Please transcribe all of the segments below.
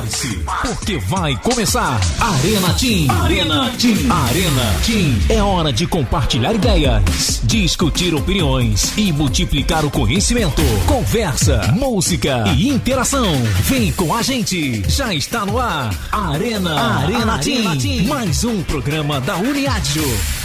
Prepare-se, porque vai começar Arena Team. Arena Team. Arena Team. É hora de compartilhar ideias, discutir opiniões e multiplicar o conhecimento. Conversa, música e interação. Vem com a gente. Já está no ar. Arena, Arena, Arena Team. Team. Mais um programa da Uniádio.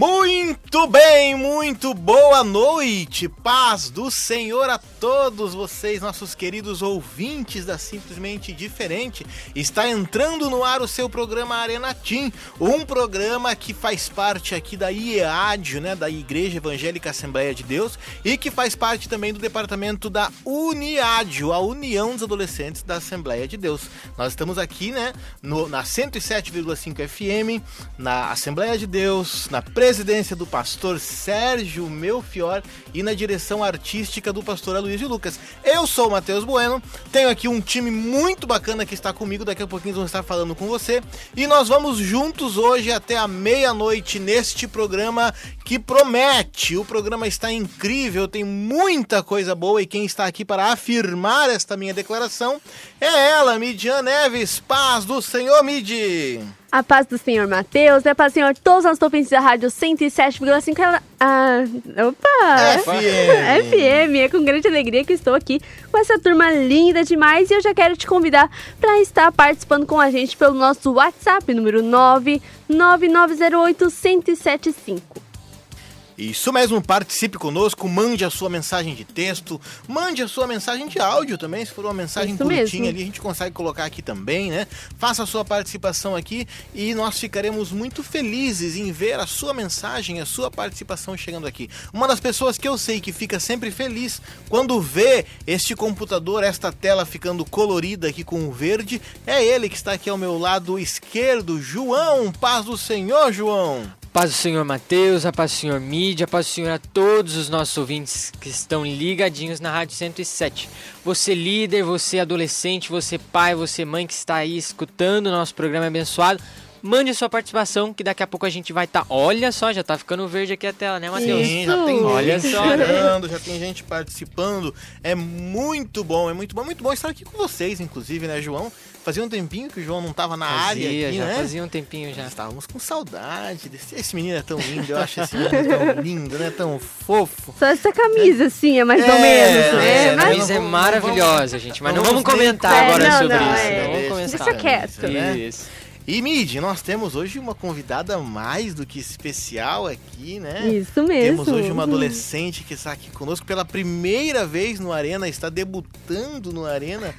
Muito bem, muito boa noite, paz do Senhor a todos vocês, nossos queridos ouvintes da Simplesmente Diferente. Está entrando no ar o seu programa Arena Team, um programa que faz parte aqui da IEAD, né, da Igreja Evangélica Assembleia de Deus, e que faz parte também do departamento da Uniádio, a União dos Adolescentes da Assembleia de Deus. Nós estamos aqui, né, no, na 107,5 FM, na Assembleia de Deus, na presidência do pastor Sérgio Melfior e na direção artística do pastor Aloysio Lucas. Eu sou o Matheus Bueno, tenho aqui um time muito bacana que está comigo, daqui a pouquinho vamos estar falando com você. E nós vamos juntos hoje até a meia-noite neste programa que promete. O programa está incrível, tem muita coisa boa e quem está aqui para afirmar esta minha declaração é ela, Midian Neves. Paz do Senhor, Midi! A paz do Senhor Mateus, é paz do Senhor todos os ouvintes da rádio 107,5. Ah, opa! FM! FM, é com grande alegria que estou aqui com essa turma linda demais e eu já quero te convidar para estar participando com a gente pelo nosso WhatsApp, número 99908 1075. Isso mesmo, participe conosco, mande a sua mensagem de texto, mande a sua mensagem de áudio também, se for uma mensagem Isso curtinha mesmo. ali, a gente consegue colocar aqui também, né? Faça a sua participação aqui e nós ficaremos muito felizes em ver a sua mensagem, a sua participação chegando aqui. Uma das pessoas que eu sei que fica sempre feliz quando vê este computador, esta tela ficando colorida aqui com o verde, é ele que está aqui ao meu lado esquerdo, João. Paz do Senhor, João. Paz do Senhor Mateus, a paz do Senhor Mídia, a paz do Senhor a todos os nossos ouvintes que estão ligadinhos na Rádio 107. Você líder, você adolescente, você pai, você mãe que está aí escutando o nosso programa abençoado, mande a sua participação que daqui a pouco a gente vai estar... Olha só, já tá ficando verde aqui a tela, né Mateus? Sim, já tem Olha gente só, chegando, já tem gente participando. É muito bom, é muito bom, muito bom estar aqui com vocês, inclusive, né, João? Fazia um tempinho que o João não tava na área Fazia, aqui, já né? fazia um tempinho já. Estávamos com saudade desse. Esse menino é tão lindo, eu acho esse menino tão lindo, né? Tão fofo. Só essa camisa, assim, é mais ou É, menos, né? é, a Mas- camisa é maravilhosa, gente, mas não, não vamos comentar É, agora não, sobre não, isso. é. Não vamos Deixa comentar. quieto. né? Isso. E Mid, nós temos hoje uma convidada mais do que especial aqui, né? Isso mesmo. Temos hoje uma adolescente que está aqui conosco pela primeira vez no Arena, está debutando no Arena.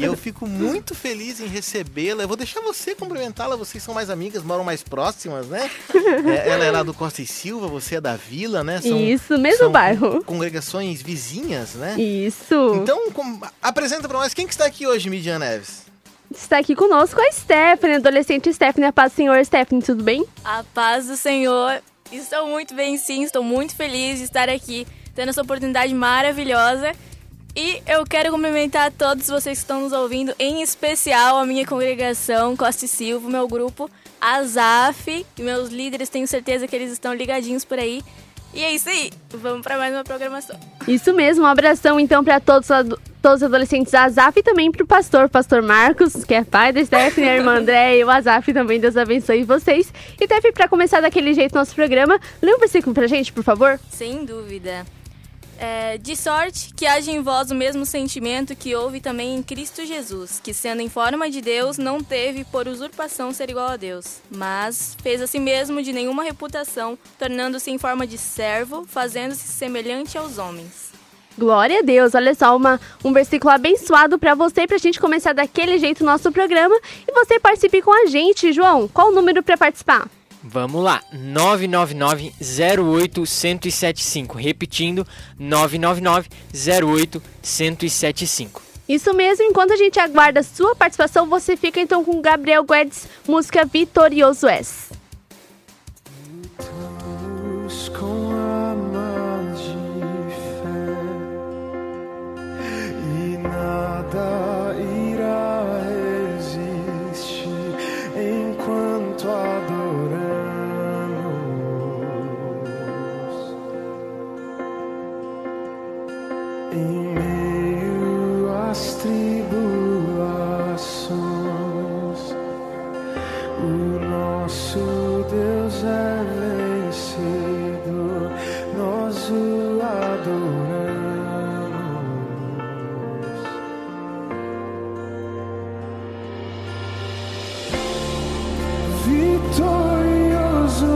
e eu fico muito feliz em recebê-la. Eu vou deixar você cumprimentá-la, vocês são mais amigas, moram mais próximas, né? É, ela é lá do Costa e Silva, você é da Vila, né? Isso, mesmo são bairro. Congregações vizinhas, né? Isso. Então, com- apresenta pra nós quem que está aqui hoje, Midian Neves. Está aqui conosco a Stephanie, adolescente Stephanie. A paz do Senhor, Stephanie, tudo bem? A paz do Senhor. Estou muito bem, sim. Estou muito feliz de estar aqui, tendo essa oportunidade maravilhosa. E eu quero cumprimentar todos vocês que estão nos ouvindo, em especial a minha congregação Costa e Silva, meu grupo Azaf meus líderes. Tenho certeza que eles estão ligadinhos por aí. E é isso aí. Vamos para mais uma programação. Isso mesmo, um abração então para todos, todos os adolescentes da Azaf e também para o pastor, pastor Marcos, que é pai da Stephanie, a irmã André e o Azaf também. Deus abençoe vocês. E Steph, para começar daquele jeito nosso programa, lê um versículo pra gente, por favor. Sem dúvida. É, de sorte que haja em vós o mesmo sentimento que houve também em Cristo Jesus, que sendo em forma de Deus, não teve por usurpação ser igual a Deus, mas fez a si mesmo de nenhuma reputação, tornando-se em forma de servo, fazendo-se semelhante aos homens. Glória a Deus, olha só, uma, um versículo abençoado pra você, pra gente começar daquele jeito o nosso programa. E você participe com a gente, João. Qual o número pra participar? Vamos lá, 999-08-1075. Repetindo, 999-08-1075. Isso mesmo, enquanto a gente aguarda a sua participação, você fica então com Gabriel Guedes, música Vitorioso És. Com armas de fé e nada irá resistir enquanto adoramos Vitorioso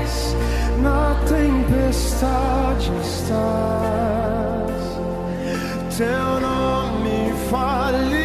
és, na tempestade estás. Teu nome falível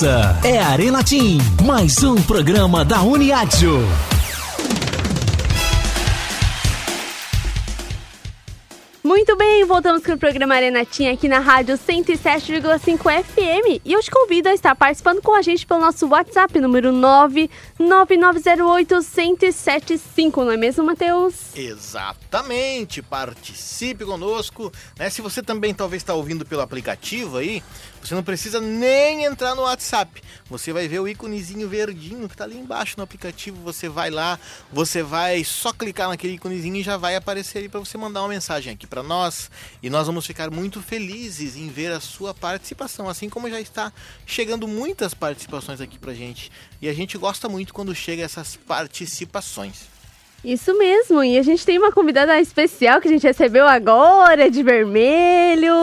Essa é a Arena Team, mais um programa da Uniadio. Voltamos com o programa Arena Tinha aqui na rádio 107,5 FM e eu te convido a estar participando com a gente pelo nosso WhatsApp, número 99908-1075, não é mesmo, Matheus? Exatamente, participe conosco. Né? Se você também talvez está ouvindo pelo aplicativo aí, você não precisa nem entrar no WhatsApp. Você vai ver o íconezinho verdinho que está ali embaixo no aplicativo. Você vai lá, você vai só clicar naquele íconezinho e já vai aparecer ali para você mandar uma mensagem aqui para nós. E nós vamos ficar muito felizes em ver a sua participação, assim como já está chegando muitas participações aqui pra gente. E a gente gosta muito quando chega essas participações. Isso mesmo, e a gente tem uma convidada especial que a gente recebeu agora, de vermelho.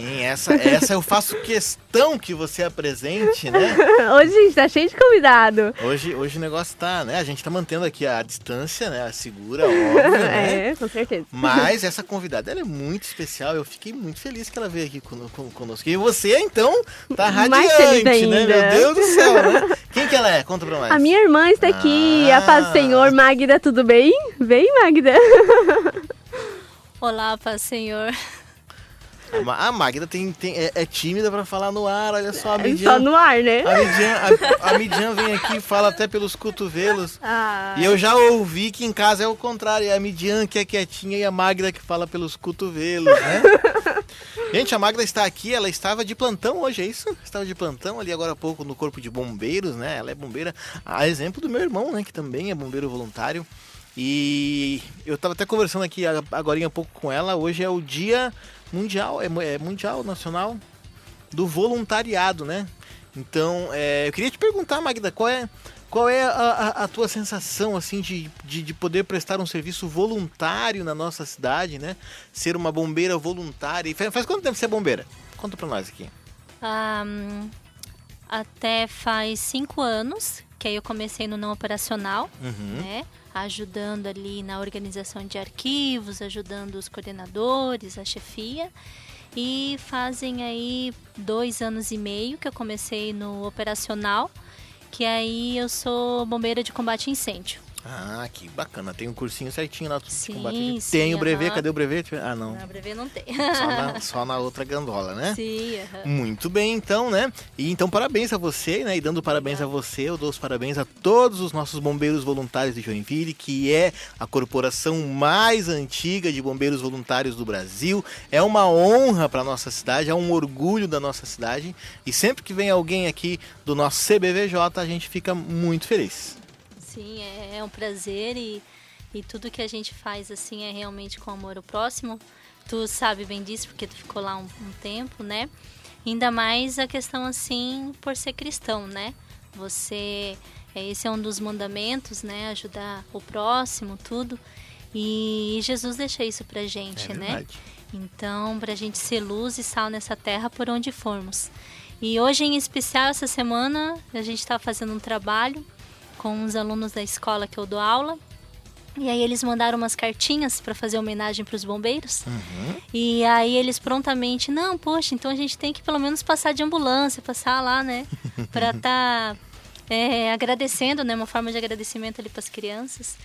Sim, essa, essa eu faço questão que você apresente, né? Hoje a gente tá cheio de convidado. Hoje, hoje o negócio tá, né? A gente tá mantendo aqui a distância, né? A segura, óbvio, né? É, com certeza. Mas essa convidada, ela é muito especial. Eu fiquei muito feliz que ela veio aqui con- con- conosco. E você, então, tá radiante, né? Meu Deus do céu, né? Quem que ela é? Conta pra nós. A minha irmã está aqui, Ah. a paz do Senhor, Magda, tudo bem? Vem, Magda. Olá, Paz Senhor. A Ma- A Magda tem, tem- é, é tímida pra falar no ar, olha só. A Só Midian, no ar, né? a Midian, a, a Midian vem aqui e fala até pelos cotovelos. Ah, E eu já ouvi que em casa é o contrário, é a Midian que é quietinha e a Magda que fala pelos cotovelos, né? Gente, a Magda está aqui, ela estava de plantão hoje, é isso? Estava de plantão ali agora há pouco no Corpo de Bombeiros, né? Ela é bombeira, a exemplo do meu irmão, né? Que também é bombeiro voluntário. E eu estava até conversando aqui agora há pouco com ela, hoje é o dia mundial, é, é mundial, nacional do voluntariado, né? Então, é, eu queria te perguntar, Magda, qual é, qual é a, a- a tua sensação, assim, de, de, de poder prestar um serviço voluntário na nossa cidade, né? Ser uma bombeira voluntária. Faz, faz quanto tempo você é bombeira? Conta pra nós aqui. Hum, até faz cinco anos que aí eu comecei no não operacional, Uhum. né? Ajudando ali na organização de arquivos, ajudando os coordenadores, a chefia. E fazem aí dois anos e meio que eu comecei no operacional, que aí eu sou bombeira de combate a incêndio. Ah, que bacana. Tem um cursinho certinho lá Sim, combate. sim, Tem o brevet, aham. cadê o brevet? Ah, não. Na breve não tem. Só na, só na outra gandola, né? Sim, aham. Muito bem, então, né? E então, parabéns a você, né? E dando parabéns a você, eu dou os parabéns a todos os nossos bombeiros voluntários de Joinville, que é a corporação mais antiga de bombeiros voluntários do Brasil. É uma honra para nossa cidade, é um orgulho da nossa cidade. E sempre que vem alguém aqui do nosso CBVJ, a gente fica muito feliz. Sim, é, é um prazer e, e tudo que a gente faz assim é realmente com amor ao próximo. Tu sabe bem disso porque tu ficou lá um, um tempo, né? Ainda mais a questão assim por ser cristão, né? Você, é, esse é um dos mandamentos, né? Ajudar o próximo, tudo. E Jesus deixa isso pra gente, É né? Então, para a gente ser luz e sal nessa terra por onde formos. E hoje, em especial, essa semana, a gente está fazendo um trabalho com uns alunos da escola que eu dou aula. E aí eles mandaram umas cartinhas para fazer homenagem para os bombeiros. E aí eles prontamente, não, poxa, então a gente tem que pelo menos passar de ambulância, passar lá, né? Para estar agradecendo, né? Uma forma de agradecimento ali para as crianças.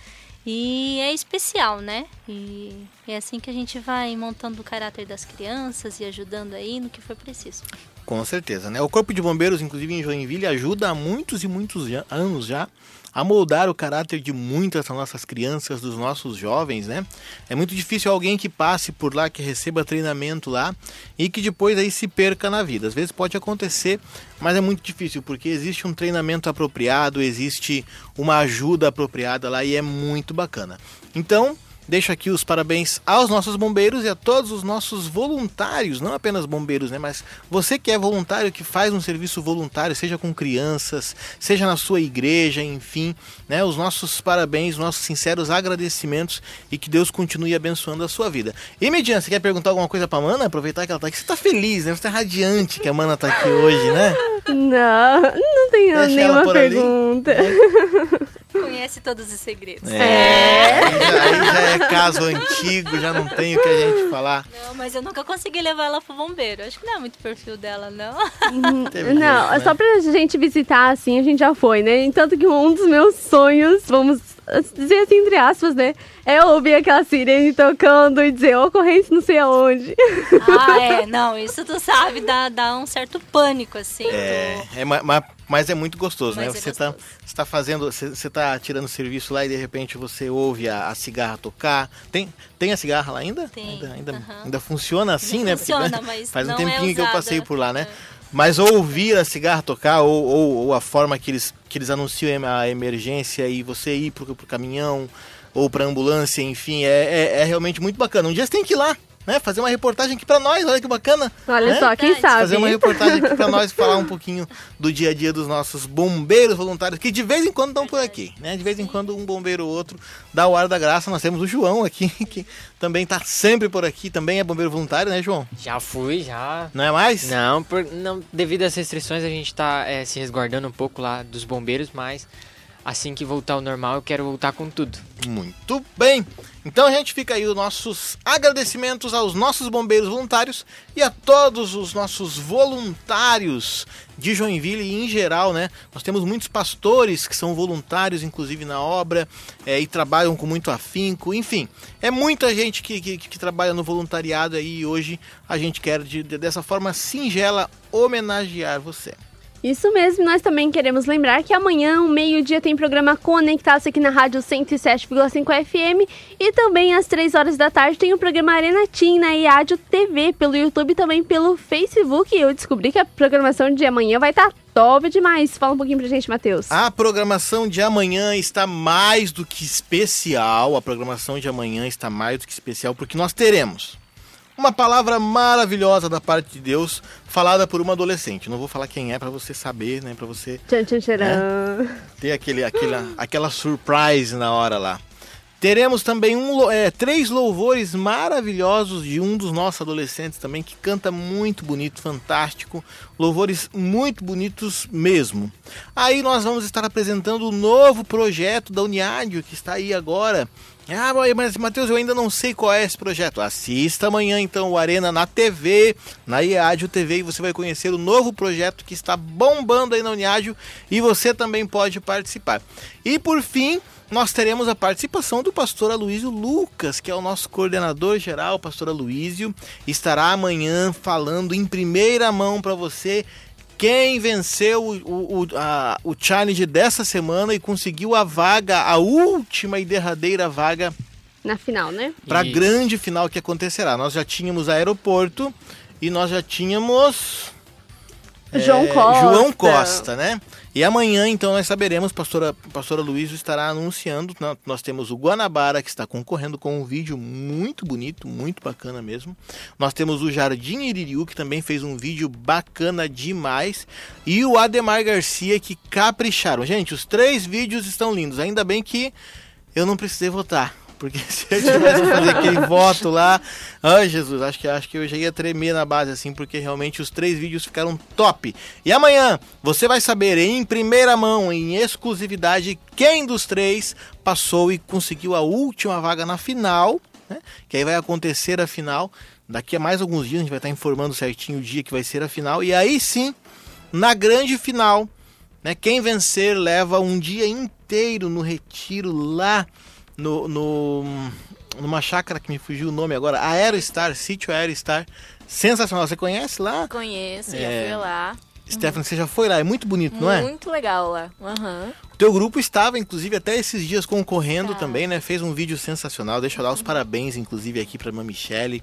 E é especial, né? E é assim que a gente vai montando o caráter das crianças e ajudando aí no que for preciso. Com certeza, né? O Corpo de Bombeiros, inclusive em Joinville, ajuda há muitos e muitos anos já a moldar o caráter de muitas das nossas crianças, dos nossos jovens, né? É muito difícil alguém que passe por lá, que receba treinamento lá e que depois aí se perca na vida. Às vezes pode acontecer, mas é muito difícil porque existe um treinamento apropriado, existe uma ajuda apropriada lá e é muito bacana. Então, Deixo aqui os parabéns aos nossos bombeiros e a todos os nossos voluntários, não apenas bombeiros, né? Mas você que é voluntário, que faz um serviço voluntário, seja com crianças, seja na sua igreja, enfim, né? Os nossos parabéns, nossos sinceros agradecimentos e que Deus continue abençoando a sua vida. E Median, você quer perguntar alguma coisa pra Mana? Aproveitar que ela tá aqui. Você tá feliz, né? Você tá radiante que a Mana tá aqui hoje, né? Não, não tenho Deixa nenhuma por ali. pergunta. Conhece todos os segredos. É. Aí já, aí já é caso antigo, já não tem o que a gente falar. Não, mas eu nunca consegui levar ela pro bombeiro. Acho que não é muito perfil dela, não. Teve Não, jeito, né? só pra gente visitar, assim, a gente já foi, né? Tanto que um dos meus sonhos, vamos dizer assim, entre aspas, né? É ouvir aquela sirene tocando e dizer ocorrência não sei aonde. Ah, é. Não, isso tu sabe, dá, dá um certo pânico, assim. É, tu- é ma- ma- mas é muito gostoso, né? Mas é Você tá, gostoso. você tá fazendo, você, você tá tirando serviço lá e de repente você ouve a, a cigarra tocar. Tem, tem a cigarra lá ainda? Tem, Ainda, ainda, ainda funciona assim, né? funciona, mas faz um é tempinho que eu passei por lá, né? Mas ouvir a cigarra tocar ou, ou, ou a forma que eles, que eles anunciam a emergência e você ir pro, pro caminhão ou pra ambulância, enfim, é, é, é realmente muito bacana. Um dia você tem que ir lá, né? Fazer uma reportagem aqui pra nós, olha que bacana. Olha né? só, quem Verdade. sabe? fazer uma reportagem aqui pra nós falar um pouquinho do dia a dia dos nossos bombeiros voluntários, que de vez em quando estão por aqui, né? De vez em quando um bombeiro ou outro dá o ar da graça. Nós temos o João aqui, que também tá sempre por aqui, também é bombeiro voluntário, né, João? Já fui, já. Não é mais? Não, por, não, devido às restrições a gente tá é, se resguardando um pouco lá dos bombeiros, mas assim que voltar ao normal eu quero voltar com tudo. Muito bem. Então a gente fica aí os nossos agradecimentos aos nossos bombeiros voluntários e a todos os nossos voluntários de Joinville e em geral, né? Nós temos muitos pastores que são voluntários, inclusive na obra, é, e trabalham com muito afinco. Enfim, é muita gente que, que, que trabalha no voluntariado aí e hoje a gente quer de- de- dessa forma singela homenagear você. Isso mesmo, nós também queremos lembrar que amanhã, ao meio-dia, tem programa Conectar-se aqui na Rádio 107,5 FM e também às 3 horas da tarde tem o programa Arena Team na IADIO TV, pelo YouTube e também pelo Facebook. Eu descobri que a programação de amanhã vai estar top demais. Fala um pouquinho pra gente, Matheus. A programação de amanhã está mais do que especial. A programação de amanhã está mais do que especial porque nós teremos uma palavra maravilhosa da parte de Deus falada por uma adolescente. Não vou falar quem é para você saber, né, para você Tchan, tchan, tcharam. ter aquele, aquela, aquela surprise na hora lá. Teremos também um, é, três louvores maravilhosos de um dos nossos adolescentes também, que canta muito bonito, fantástico. Louvores muito bonitos mesmo. Aí nós vamos estar apresentando o novo projeto da Uniádio, que está aí agora. Ah, mas Matheus, eu ainda não sei qual é esse projeto. Assista amanhã então o Arena na TV, na IADIO TV, e você vai conhecer o novo projeto que está bombando aí na Uniádio e você também pode participar. E por fim, nós teremos a participação do pastor Aloysio Lucas, que é o nosso coordenador geral, o pastor Aloysio, estará amanhã falando em primeira mão para você quem venceu o, o, o, a- o challenge dessa semana e conseguiu a vaga, a última e derradeira vaga Na final, né? para a grande final que acontecerá. Nós já tínhamos aeroporto e nós já tínhamos João é, Costa. João Costa, né? E amanhã, então, nós saberemos, pastora, pastora Luiz estará anunciando. nó- Nós temos o Guanabara, que está concorrendo com um vídeo muito bonito, muito bacana mesmo. Nós temos o Jardim Iririu, que também fez um vídeo bacana demais. E o Ademar Garcia, que capricharam. Gente, os três vídeos estão lindos. Ainda bem que eu não precisei votar. Porque se eu tivesse que fazer aquele voto lá, ai Jesus, acho que, acho que eu já ia tremer na base assim, porque realmente os três vídeos ficaram top. E amanhã você vai saber em primeira mão, em exclusividade, quem dos três passou e conseguiu a última vaga na final, né? Que aí vai acontecer a final. Daqui a mais alguns dias a gente vai estar informando certinho o dia que vai ser a final. E aí sim, na grande final, né? Quem vencer leva um dia inteiro no retiro lá no, no numa chácara que me fugiu o nome agora, Aerostar, sítio Aerostar. Sensacional. Você conhece lá? Conheço, É. já fui lá. Stephanie, você já foi lá? É muito bonito, não é? Muito legal lá. Aham. O teu grupo estava, inclusive, até esses dias concorrendo Tá. também, né? Fez um vídeo sensacional. Deixa eu dar os parabéns, inclusive, aqui pra irmã Michele,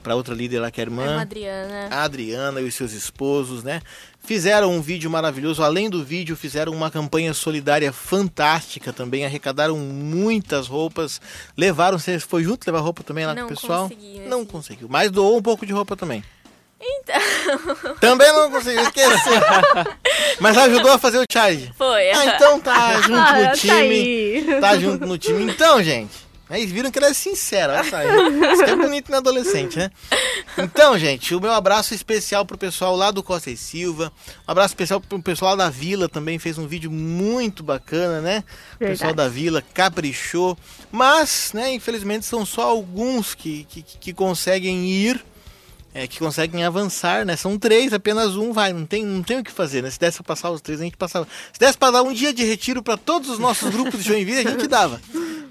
pra outra líder lá que é a A irmã irmã. Adriana. a Adriana e os seus esposos, né? Fizeram um vídeo maravilhoso. Além do vídeo, fizeram uma campanha solidária fantástica também. Arrecadaram muitas roupas. Levaram, você foi junto levar roupa também lá Não com o pessoal? consegui Não conseguiu. Mas doou um pouco de roupa também. Então. Também não conseguiu, esqueci. Mas ajudou a fazer o charge. Foi. Ah, então tá junto Ah, no tá time. aí. Tá junto no time. Então, gente, Aí viram que ela é sincera, olha só. Isso é bonito na adolescente, né? Então, gente, o meu abraço especial pro pessoal lá do Costa e Silva. Um abraço especial pro pessoal lá da Vila também, fez um vídeo muito bacana, né? O pessoal da Vila caprichou. Mas, né, infelizmente são só alguns que, que, que conseguem ir. É, que conseguem avançar, né? São três, apenas um vai, não tem, não tem o que fazer, né? Se desse pra passar os três, a gente passava. Se desse pra dar um dia de retiro para todos os nossos grupos de Joinville, a gente dava.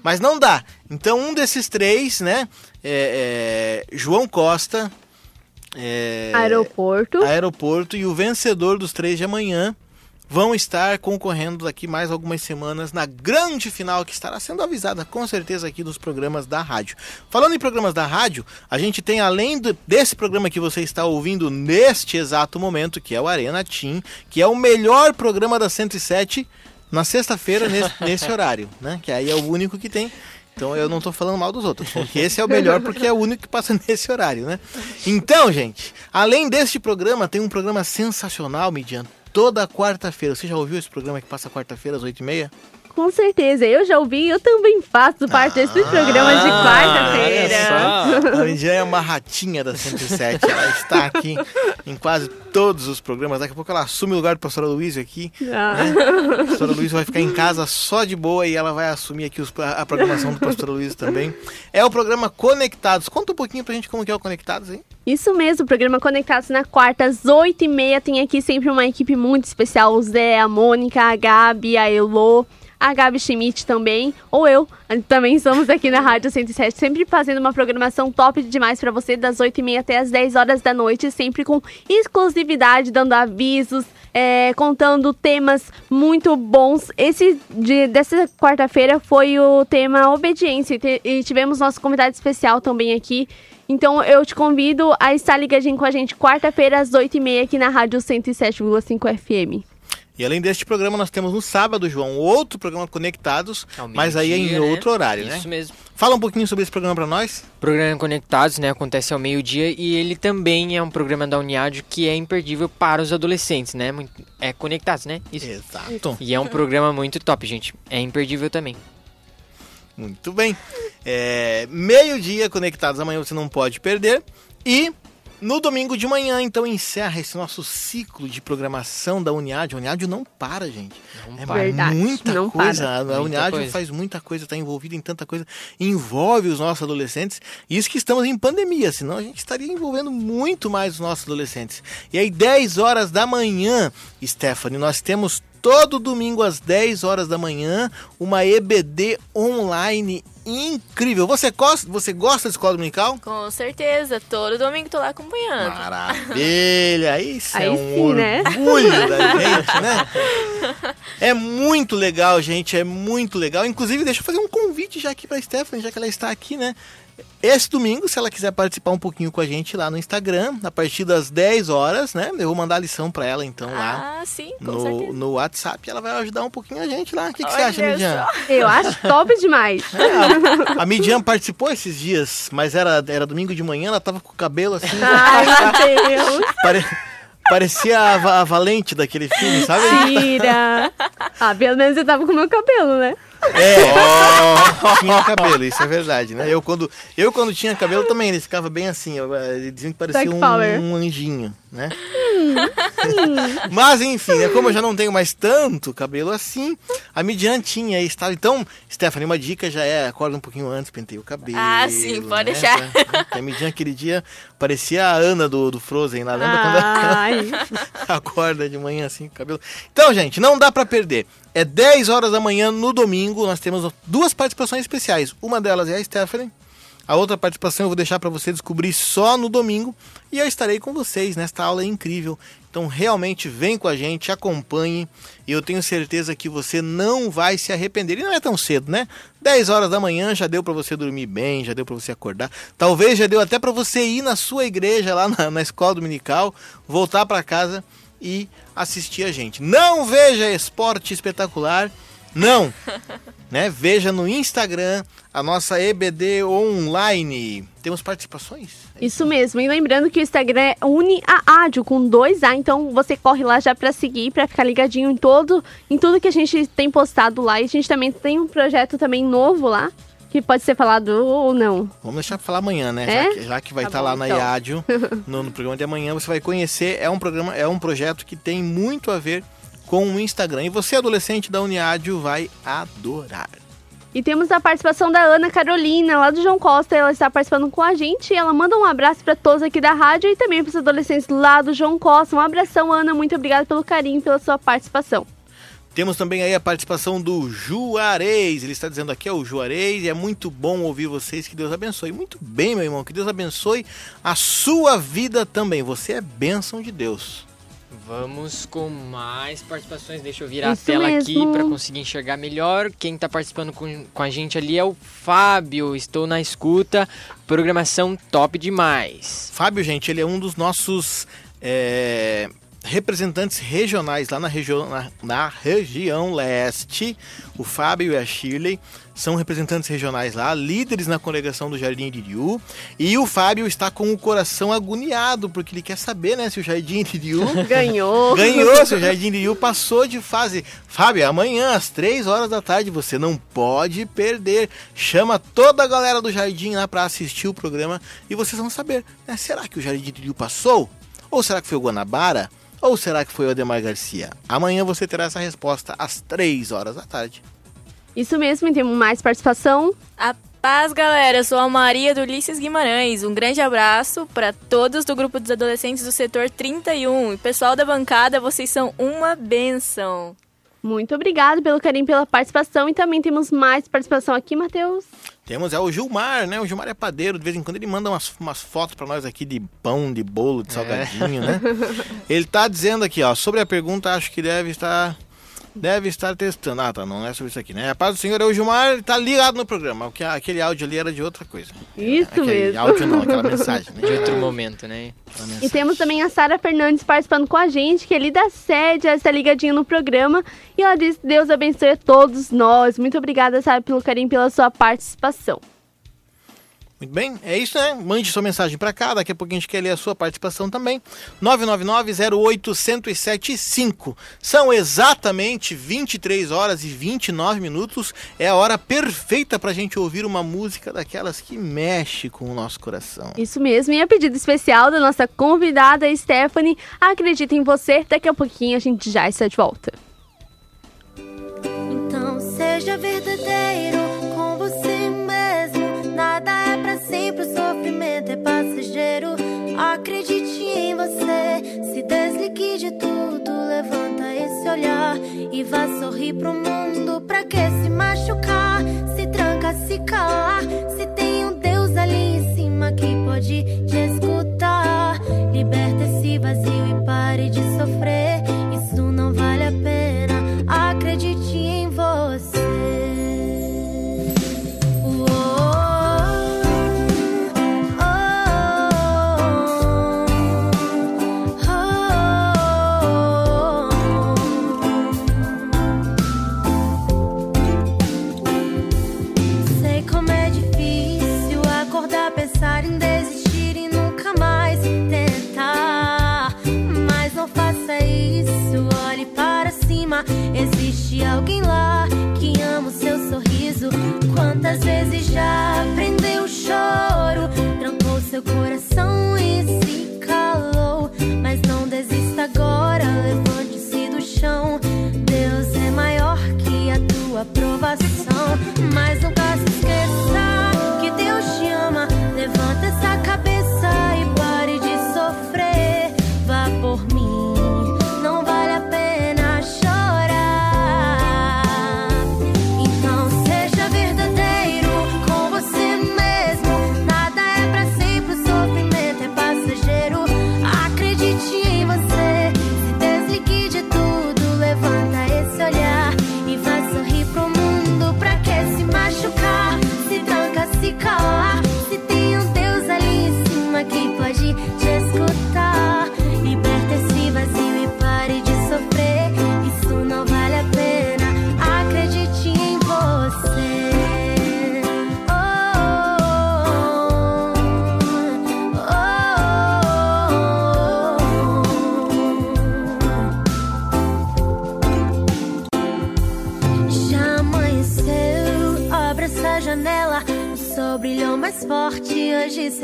Mas não dá. Então, um desses três, né? é- é João Costa, é, Aeroporto. Aeroporto e o vencedor dos três de amanhã vão estar concorrendo daqui mais algumas semanas na grande final que estará sendo avisada com certeza aqui nos programas da rádio. Falando em programas da rádio, a gente tem além do- desse programa que você está ouvindo neste exato momento, que é o Arena Team, que é o melhor programa da 107 na sexta-feira nesse, nesse horário, né? Que aí é o único que tem. Então eu não tô falando mal dos outros, porque esse é o melhor porque é o único que passa nesse horário, né? Então, gente, além deste programa, tem um programa sensacional, Midian, toda quarta-feira. Você já ouviu esse programa que passa quarta-feira às 8h30? Com certeza, eu já ouvi, eu também faço parte desse programa de quarta-feira. A Midian é uma ratinha da 107. Ela está aqui em quase todos os programas. Daqui a pouco ela assume o lugar do pastor Luiz aqui. Ah, A pastora Luiz vai ficar em casa só de boa e ela vai assumir aqui os- a a programação do pastor Luiz também. É o programa Conectados. Conta um pouquinho pra gente como que é o Conectados, hein? Isso mesmo, o programa Conectados na quarta, às 8h30. Tem aqui sempre uma equipe muito especial: o Zé, a Mônica, a Gabi, a Elô, a Gabi Schmidt também, ou eu. Também somos aqui na Rádio 107, sempre fazendo uma programação top demais pra você, das 8h30 até as 10 horas da noite, sempre com exclusividade, dando avisos, é, contando temas muito bons. Esse de, dessa quarta-feira foi o tema obediência e tivemos nosso convidado especial também aqui. Então eu te convido a estar ligadinho com a gente quarta-feira às 8h30 aqui na Rádio 107,5 FM. E além deste programa, nós temos no sábado, João, outro programa Conectados, Ao mas aí é em né? outro horário, né? Isso mesmo. Fala um pouquinho sobre esse programa pra nós. Programa Conectados, né, acontece ao meio-dia e ele também é um programa da Uniádio que é imperdível para os adolescentes, né? É Conectados, né? Isso. Exato. E é um programa muito top, gente. É imperdível também. Muito bem. É, Meio-dia Conectados, amanhã você não pode perder. E no domingo de manhã, então, encerra esse nosso ciclo de programação da Uniad. A Uniad não para, gente. Não É para. Verdade, muita não coisa. para. A Muita Uniad coisa. faz muita coisa, está envolvida em tanta coisa. Envolve os nossos adolescentes. Isso que estamos em pandemia, senão a gente estaria envolvendo muito mais os nossos adolescentes. E aí, 10 horas da manhã, Stephanie, nós temos todo domingo às 10 horas da manhã uma EBD online incrível. Você gosta, você gosta de escola dominical? Com certeza, todo domingo tô lá acompanhando. Maravilha! Isso é Aí um sim, né? orgulho da gente, né? É muito legal, gente, é muito legal. Inclusive, deixa eu fazer um convite já aqui pra Stephanie, já que ela está aqui, né? Esse domingo, se ela quiser participar um pouquinho com a gente lá no Instagram, a partir das 10 horas, né? Eu vou mandar a lição pra ela então lá Ah, sim, com no, certeza. no WhatsApp. Ela vai ajudar um pouquinho a gente lá. O que, que você acha, Midian? Eu acho top demais. É, a, a Midian participou esses dias, mas era, era domingo de manhã, ela tava com o cabelo assim. Ai, meu Deus. pare- parecia a, a Valente daquele filme, sabe? Tira. Ah, pelo menos eu tava com meu cabelo, né? É, tinha cabelo, isso é verdade, né? Eu quando, eu quando tinha cabelo também, ele ficava bem assim, eu, eles diziam que parecia um, um anjinho, né? Mas enfim, né, como eu já não tenho mais tanto cabelo assim, a Midian tinha e estava. Então, Stephanie, uma dica já é, acorda um pouquinho antes, penteia o cabelo. Ah, sim, pode né? deixar. Porque A Midian aquele dia parecia a Ana do, do Frozen lá, lembra quando ela acorda de manhã assim com o cabelo. Então, gente, não dá pra perder. É 10 horas da manhã no domingo. Nós temos duas participações especiais. Uma delas é a Stephanie. A outra participação eu vou deixar pra você descobrir só no domingo. E eu estarei com vocês nesta aula incrível. Então, realmente, vem com a gente, acompanhe. E eu tenho certeza que você não vai se arrepender. E não é tão cedo, né? 10 horas da manhã já deu pra você dormir bem, já deu pra você acordar. Talvez já deu até pra você ir na sua igreja, lá na, na escola dominical, voltar pra casa e assistir a gente. Não veja esporte espetacular, não. né? Veja no Instagram a nossa EBD online. Temos participações? Isso mesmo. E lembrando que o Instagram é Uni a Ádio com dois A, então você corre lá já pra seguir, pra ficar ligadinho em todo, em tudo que a gente tem postado lá. E a gente também tem um projeto também novo lá. Que pode ser falado ou não. Vamos deixar pra falar amanhã, né? É? Já, que, já que vai Tá estar bom, lá na então. IADIO, no, no programa de amanhã, você vai conhecer. É um programa, é um projeto que tem muito a ver com o Instagram. E você, adolescente da Uniádio, vai adorar. E temos a participação da Ana Carolina, lá do João Costa. Ela está participando com a gente e ela manda um abraço para todos aqui da rádio e também para os adolescentes lá do João Costa. Um abração, Ana. Muito obrigada pelo carinho, pela sua participação. Temos também aí a participação do Juarez. Ele está dizendo aqui, é o Juarez, e é muito bom ouvir vocês. Que Deus abençoe. Muito bem, meu irmão. Que Deus abençoe a sua vida também. Você é bênção de Deus. Vamos com mais participações. Deixa eu virar Isso a tela aqui mesmo. para conseguir enxergar melhor. Quem tá participando com, com a gente ali é o Fábio. Estou na escuta. Programação top demais. Fábio, gente, ele é um dos nossos é, representantes regionais lá na, região na, na região leste. O Fábio e a Shirley são representantes regionais lá, líderes na congregação do Jardim Iriu. E o Fábio está com o coração agoniado, porque ele quer saber né, se o Jardim Iriu Ganhou. Ganhou, seu Jardim Iriu passou de fase. Fábio, amanhã às 3 horas da tarde você não pode perder. Chama toda a galera do Jardim lá para assistir o programa e vocês vão saber, né? Será que o Jardim Iriu passou? Ou será que foi o Guanabara? Ou será que foi o Ademar Garcia? Amanhã você terá essa resposta às 3 horas da tarde. Isso mesmo, e temos mais participação. A paz, galera. Eu sou a Maria do Ulisses Guimarães. Um grande abraço para todos do grupo dos adolescentes do setor 31. E pessoal da bancada, vocês são uma benção. Muito obrigado pelo carinho, pela participação. E também temos mais participação aqui, Matheus. Temos é o Gilmar, né? O Gilmar é padeiro, de vez em quando ele manda umas, umas fotos para nós aqui de pão, de bolo, de salgadinho, né? Ele tá dizendo aqui, ó, sobre a pergunta, acho que deve estar deve estar testando. Ah, tá, não é sobre isso aqui, né? A paz do Senhor é o Gilmar, ele tá ligado no programa. O que aquele áudio ali era de outra coisa. Isso aquele mesmo. áudio não, aquela mensagem, né? De outro momento, né? E temos também a Sara Fernandes participando com a gente, que é ali da sede, ela está ligadinha no programa. E ela diz: Deus abençoe a todos nós. Muito obrigada, Sara, pelo carinho, pela sua participação. Muito bem, é isso, né? Mande sua mensagem para cá, daqui a pouquinho a gente quer ler a sua participação também. 999-08-1075. São exatamente 23 horas e 29 minutos. É a hora perfeita pra gente ouvir uma música daquelas que mexe com o nosso coração. Isso mesmo, e a pedido especial da nossa convidada Stephanie, acredita em você. Daqui a pouquinho a gente já está de volta. Então seja verdadeiro sempre, o sofrimento é passageiro. Acredite em você, se desligue de tudo. Levanta esse olhar e vá sorrir pro mundo. Pra que se machucar? Se tranca, se calar. Se tem um Deus ali em cima que pode te escutar. Liberta esse vazio e pare de sofrer. Seu coração e se calou. Mas não desista agora, levante-se do chão. Deus é maior que a tua aprovação. Mas nunca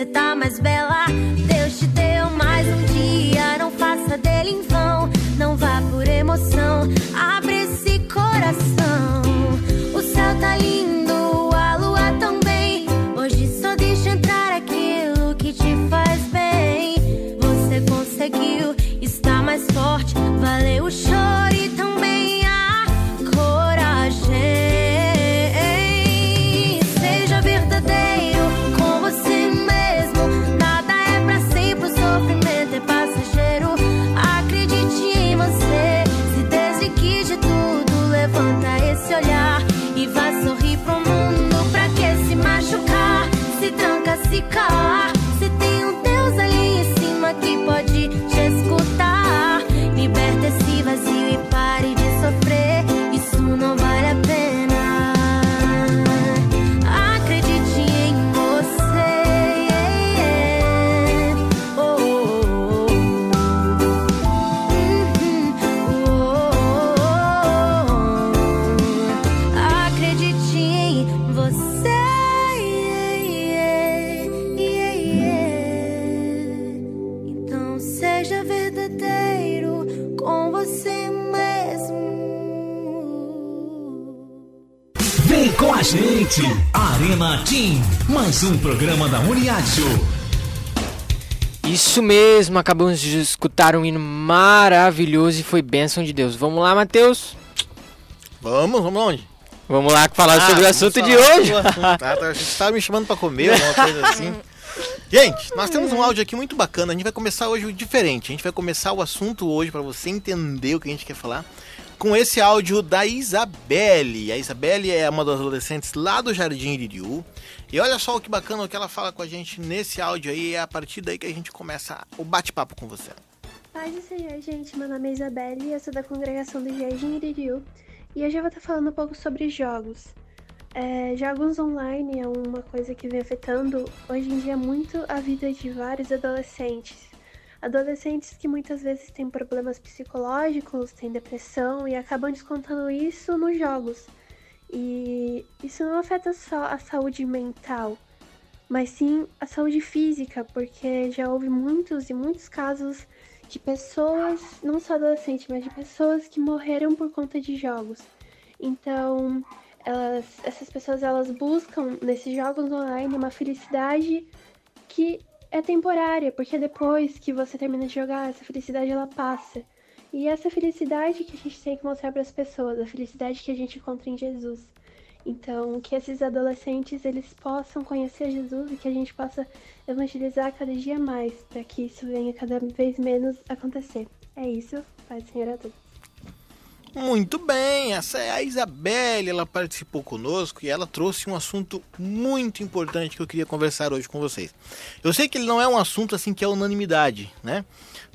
hoje cê tá mais bela. Mais um programa da Uniadio. Isso mesmo, acabamos de escutar um hino maravilhoso e foi bênção de Deus. Vamos lá, Matheus? Vamos, vamos onde? Vamos lá falar sobre o assunto de hoje. assunto. Ah, tá, a gente tava me chamando pra comer, alguma coisa assim. Gente, nós temos um áudio aqui muito bacana. A gente vai começar hoje diferente. A gente vai começar o assunto hoje pra você entender o que a gente quer falar. Com esse áudio da Isabelle. A Isabelle é uma das adolescentes lá do Jardim Iririú. E olha só o que bacana o que ela fala com a gente nesse áudio aí. É a partir daí que a gente começa o bate-papo com você. Paz do Senhor, gente. Meu nome é Isabelle e eu sou da congregação do Jardim Iririú. E hoje eu vou estar falando um pouco sobre jogos. É, jogos online é uma coisa que vem afetando hoje em dia muito a vida de vários adolescentes. Adolescentes que muitas vezes têm problemas psicológicos, têm depressão e acabam descontando isso nos jogos. E isso não afeta só a saúde mental, mas sim a saúde física, porque já houve muitos e muitos casos de pessoas, não só adolescentes, mas de pessoas que morreram por conta de jogos. Então, elas, essas pessoas elas buscam nesses jogos online uma felicidade que é temporária, porque depois que você termina de jogar, essa felicidade ela passa. E essa felicidade que a gente tem que mostrar para as pessoas, a felicidade que a gente encontra em Jesus. Então, que esses adolescentes eles possam conhecer Jesus e que a gente possa evangelizar cada dia mais, para que isso venha cada vez menos acontecer. É isso, Pai Senhor a todos. Muito bem, essa é a Isabelle, ela participou conosco e ela trouxe um assunto muito importante que eu queria conversar hoje com vocês. Eu sei que ele não é um assunto assim que é unanimidade, né?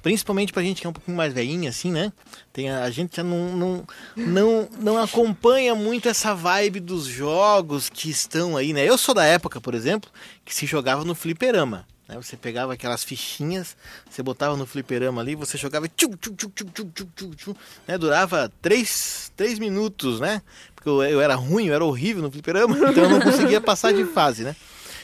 Principalmente pra gente que é um pouquinho mais velhinha, assim, né? Tem a, a gente já não, não, não, não acompanha muito essa vibe dos jogos que estão aí, né? Eu sou da época, por exemplo, que se jogava no fliperama. Né? Você pegava aquelas fichinhas, você botava no fliperama ali, você jogava tchu, tchu, tchu, tchu, tchu, tchu, tchu, tchu, né? Durava 3, três minutos, né? Porque eu, eu era ruim, eu era horrível no fliperama, então eu não conseguia passar de fase, né?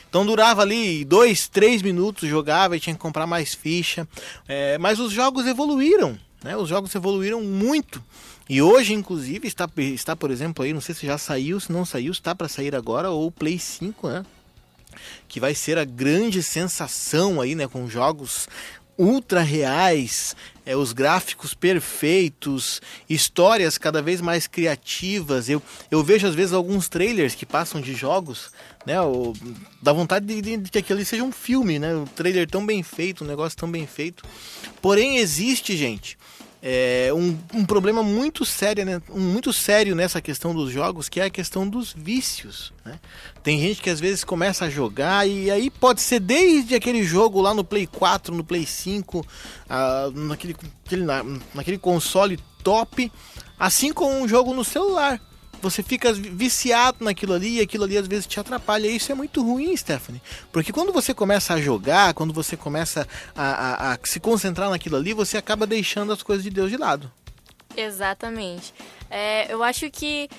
Então durava ali dois, três minutos, jogava e tinha que comprar mais ficha. É, mas os jogos evoluíram, né? Os jogos evoluíram muito. E hoje, inclusive, está, está, por exemplo, aí, não sei se já saiu, se não saiu, está para sair agora, ou o Play 5, né? Que vai ser a grande sensação aí, né? Com jogos ultra reais, é, os gráficos perfeitos, histórias cada vez mais criativas. Eu, eu vejo às vezes alguns trailers que passam de jogos, né? O, dá vontade de, de, de que aquilo seja um filme, né? O trailer tão bem feito, um negócio tão bem feito. Porém, existe, gente, é, um, um, problema muito sério, né? muito sério nessa questão dos jogos, que é a questão dos vícios. Né? Tem gente que às vezes começa a jogar e aí pode ser desde aquele jogo lá no Play 4, no Play 5, ah, naquele, aquele, na, naquele console top, assim como um jogo no celular. Você fica viciado naquilo ali e aquilo ali às vezes te atrapalha. E isso é muito ruim, Stephanie. Porque quando você começa a jogar, quando você começa a, a, a se concentrar naquilo ali, você acaba deixando as coisas de Deus de lado. Exatamente. É, eu acho que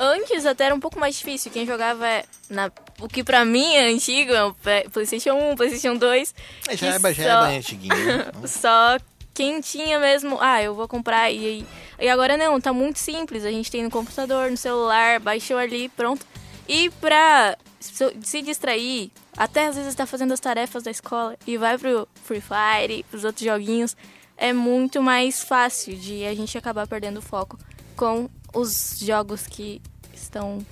Antes até era um pouco mais difícil. Quem jogava é na, o que pra mim é antigo, é o Play- PlayStation 1, PlayStation 2. É, já é, já é só- bem antiguinho. né? Só quem tinha mesmo, ah, eu vou comprar e, e agora não, tá muito simples. A gente tem no computador, no celular, baixou ali, pronto. E pra se distrair, até às vezes tá fazendo as tarefas da escola e vai pro Free Fire, pros outros joguinhos, é muito mais fácil de a gente acabar perdendo o foco com os jogos que estão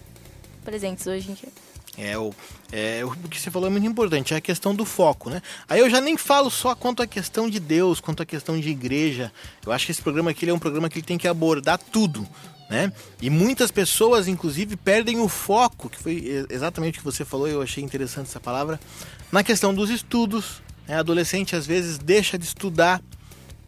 presentes hoje em dia. É, o, é, o que você falou é muito importante, é a questão do foco, né? Aí eu já nem falo só quanto à questão de Deus, quanto à questão de igreja. Eu acho que esse programa aqui é um programa que tem que abordar tudo, né? E muitas pessoas, inclusive, perdem o foco, que foi exatamente o que você falou, eu achei interessante essa palavra, na questão dos estudos. Né? Adolescente às vezes deixa de estudar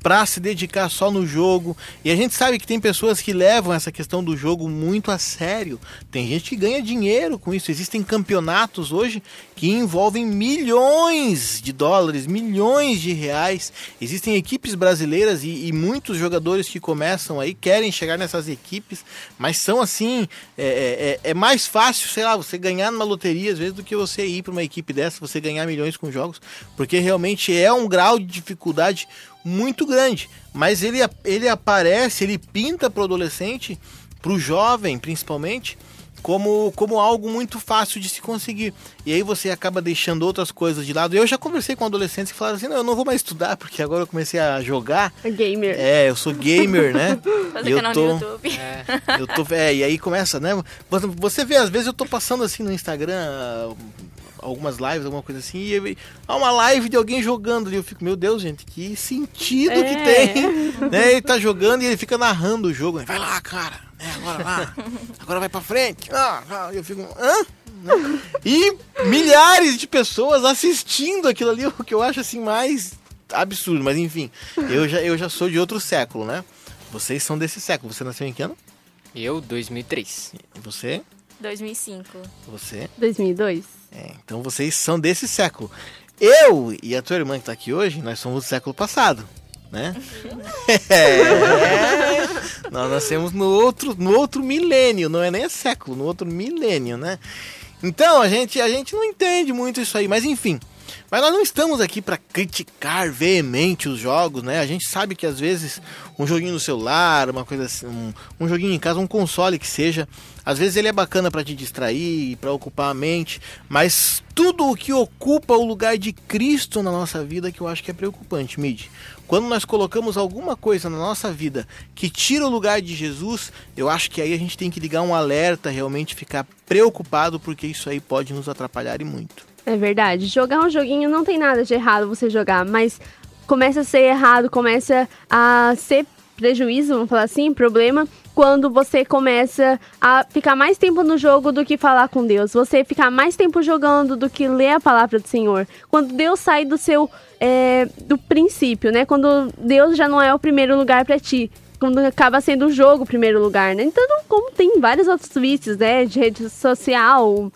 para se dedicar só no jogo. E a gente sabe que tem pessoas que levam essa questão do jogo muito a sério. Tem gente que ganha dinheiro com isso. Existem campeonatos hoje que envolvem milhões de dólares, milhões de reais. Existem equipes brasileiras e, e muitos jogadores que começam aí querem chegar nessas equipes, mas são assim, é, é- é mais fácil, sei lá, você ganhar numa loteria às vezes do que você ir para uma equipe dessa, você ganhar milhões com jogos, porque realmente é um grau de dificuldade muito grande. Mas ele, ele aparece, ele pinta para o adolescente, para o jovem principalmente, como, como algo muito fácil de se conseguir. E aí você acaba deixando outras coisas de lado. Eu já conversei com adolescentes que falaram assim: não, eu não vou mais estudar, porque agora eu comecei a jogar. Gamer. É, eu sou gamer, né? Fazer E eu canal tô- no YouTube. eu tô, é, e aí começa, né? Você- vê, às vezes eu tô passando assim no Instagram, algumas lives, alguma coisa assim, e aí, há uma live de alguém jogando ali. Eu fico, meu Deus, gente, que sentido que É. tem. né? Ele tá jogando e ele fica narrando o jogo. né? Vai lá, cara. É, agora lá. Agora vai pra frente. Ah, ah. Eu fico, hã? Né? E milhares de pessoas assistindo aquilo ali, o que eu acho assim mais absurdo. Mas enfim, eu já, eu já sou de outro século, né? Vocês são desse século. Você nasceu em que ano? Eu, 2003. E você? 2005. Você? 2002. É, então vocês são desse século. Eu e a tua irmã que tá aqui hoje, nós somos do século passado, né? É, nós nascemos no outro, no outro milênio, não é nem século, no outro milênio, né? Então a gente, a gente não entende muito isso aí, mas enfim. Mas nós não estamos aqui para criticar veemente os jogos, né? A gente sabe que às vezes um joguinho no celular, uma coisa assim, um, um joguinho em casa, um console que seja, às vezes ele é bacana para te distrair, para ocupar a mente, mas tudo o que ocupa o lugar de Cristo na nossa vida que eu acho que é preocupante, Mid. Quando nós colocamos alguma coisa na nossa vida que tira o lugar de Jesus, eu acho que aí a gente tem que ligar um alerta, realmente ficar preocupado, porque isso aí pode nos atrapalhar e muito. É verdade. Jogar um joguinho não tem nada de errado você jogar, mas começa a ser errado, começa a ser prejuízo, vamos falar assim, problema, quando você começa a ficar mais tempo no jogo do que falar com Deus. Você ficar mais tempo jogando do que ler a palavra do Senhor. Quando Deus sai do seu é, do princípio, né? Quando Deus já não é o primeiro lugar para ti. Quando acaba sendo o jogo o primeiro lugar, né? Então, como tem vários outros vícios, né? De rede social,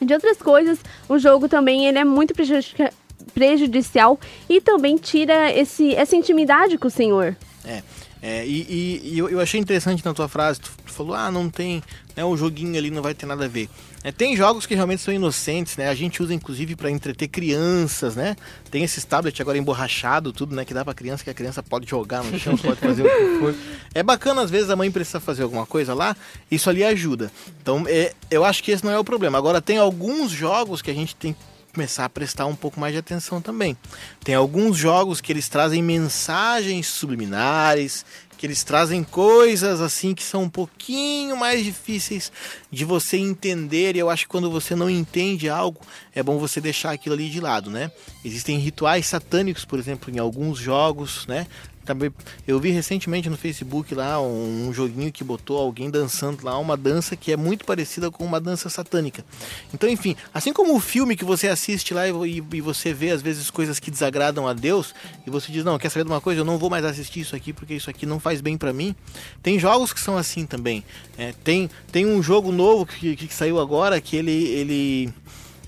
de outras coisas, o jogo também ele é muito prejudica- prejudicial e também tira esse, essa intimidade com o Senhor. É, é, e, e- e eu, eu achei interessante na tua frase, tu, falou, ah, não tem, né, o joguinho ali não vai ter nada a ver. É, tem jogos que realmente são inocentes, né? A gente usa inclusive para entreter crianças, né? Tem esses tablets agora emborrachado, tudo, né? Que dá pra criança, que a criança pode jogar no chão, pode fazer o que for. É bacana, às vezes, a mãe precisa fazer alguma coisa lá, isso ali ajuda. Então, é, eu acho que esse não é o problema. Agora, tem alguns jogos que a gente tem começar a prestar um pouco mais de atenção também. Tem alguns jogos que eles trazem mensagens subliminares, que eles trazem coisas assim que são um pouquinho mais difíceis de você entender. E eu acho que quando você não entende algo, é bom você deixar aquilo ali de lado, né? Existem rituais satânicos, por exemplo, em alguns jogos, né? Também, eu vi recentemente no Facebook lá um, joguinho que botou alguém dançando lá uma dança que é muito parecida com uma dança satânica. Então, enfim, assim como o filme que você assiste lá e, e- você vê às vezes coisas que desagradam a Deus e você diz não, quer saber de uma coisa? Eu não vou mais assistir isso aqui porque isso aqui não faz bem pra mim. Tem jogos que são assim também. É, tem tem um jogo novo que, que saiu agora que ele ele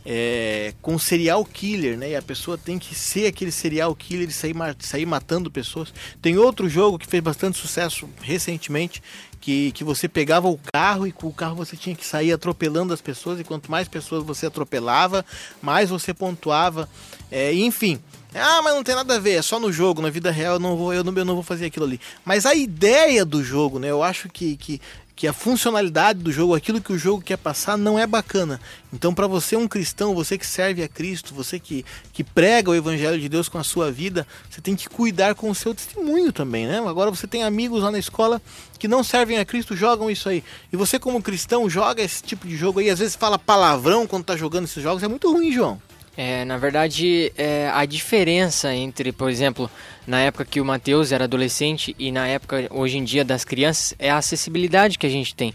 é, com serial killer, né? E a pessoa tem que ser aquele serial killer e sair, sair matando pessoas. Tem outro jogo que fez bastante sucesso recentemente, que, que você pegava o carro e com o carro você tinha que sair atropelando as pessoas, e quanto mais pessoas você atropelava, mais você pontuava. É, enfim. Ah, mas não tem nada a ver, é só no jogo, na vida real eu não vou, eu não, eu não vou fazer aquilo ali. Mas a ideia do jogo, né? Eu acho que, que, que a funcionalidade do jogo, aquilo que o jogo quer passar, não é bacana. Então, para você, um cristão, você que serve a Cristo, você que, que prega o Evangelho de Deus com a sua vida, você tem que cuidar com o seu testemunho também, né? Agora você tem amigos lá na escola que não servem a Cristo, jogam isso aí. E você, como cristão, joga esse tipo de jogo aí, às vezes fala palavrão quando tá jogando esses jogos, é muito ruim, João. É, na verdade, é, a diferença entre, por exemplo, na época que o Matheus era adolescente e na época, hoje em dia, das crianças, é a acessibilidade que a gente tem.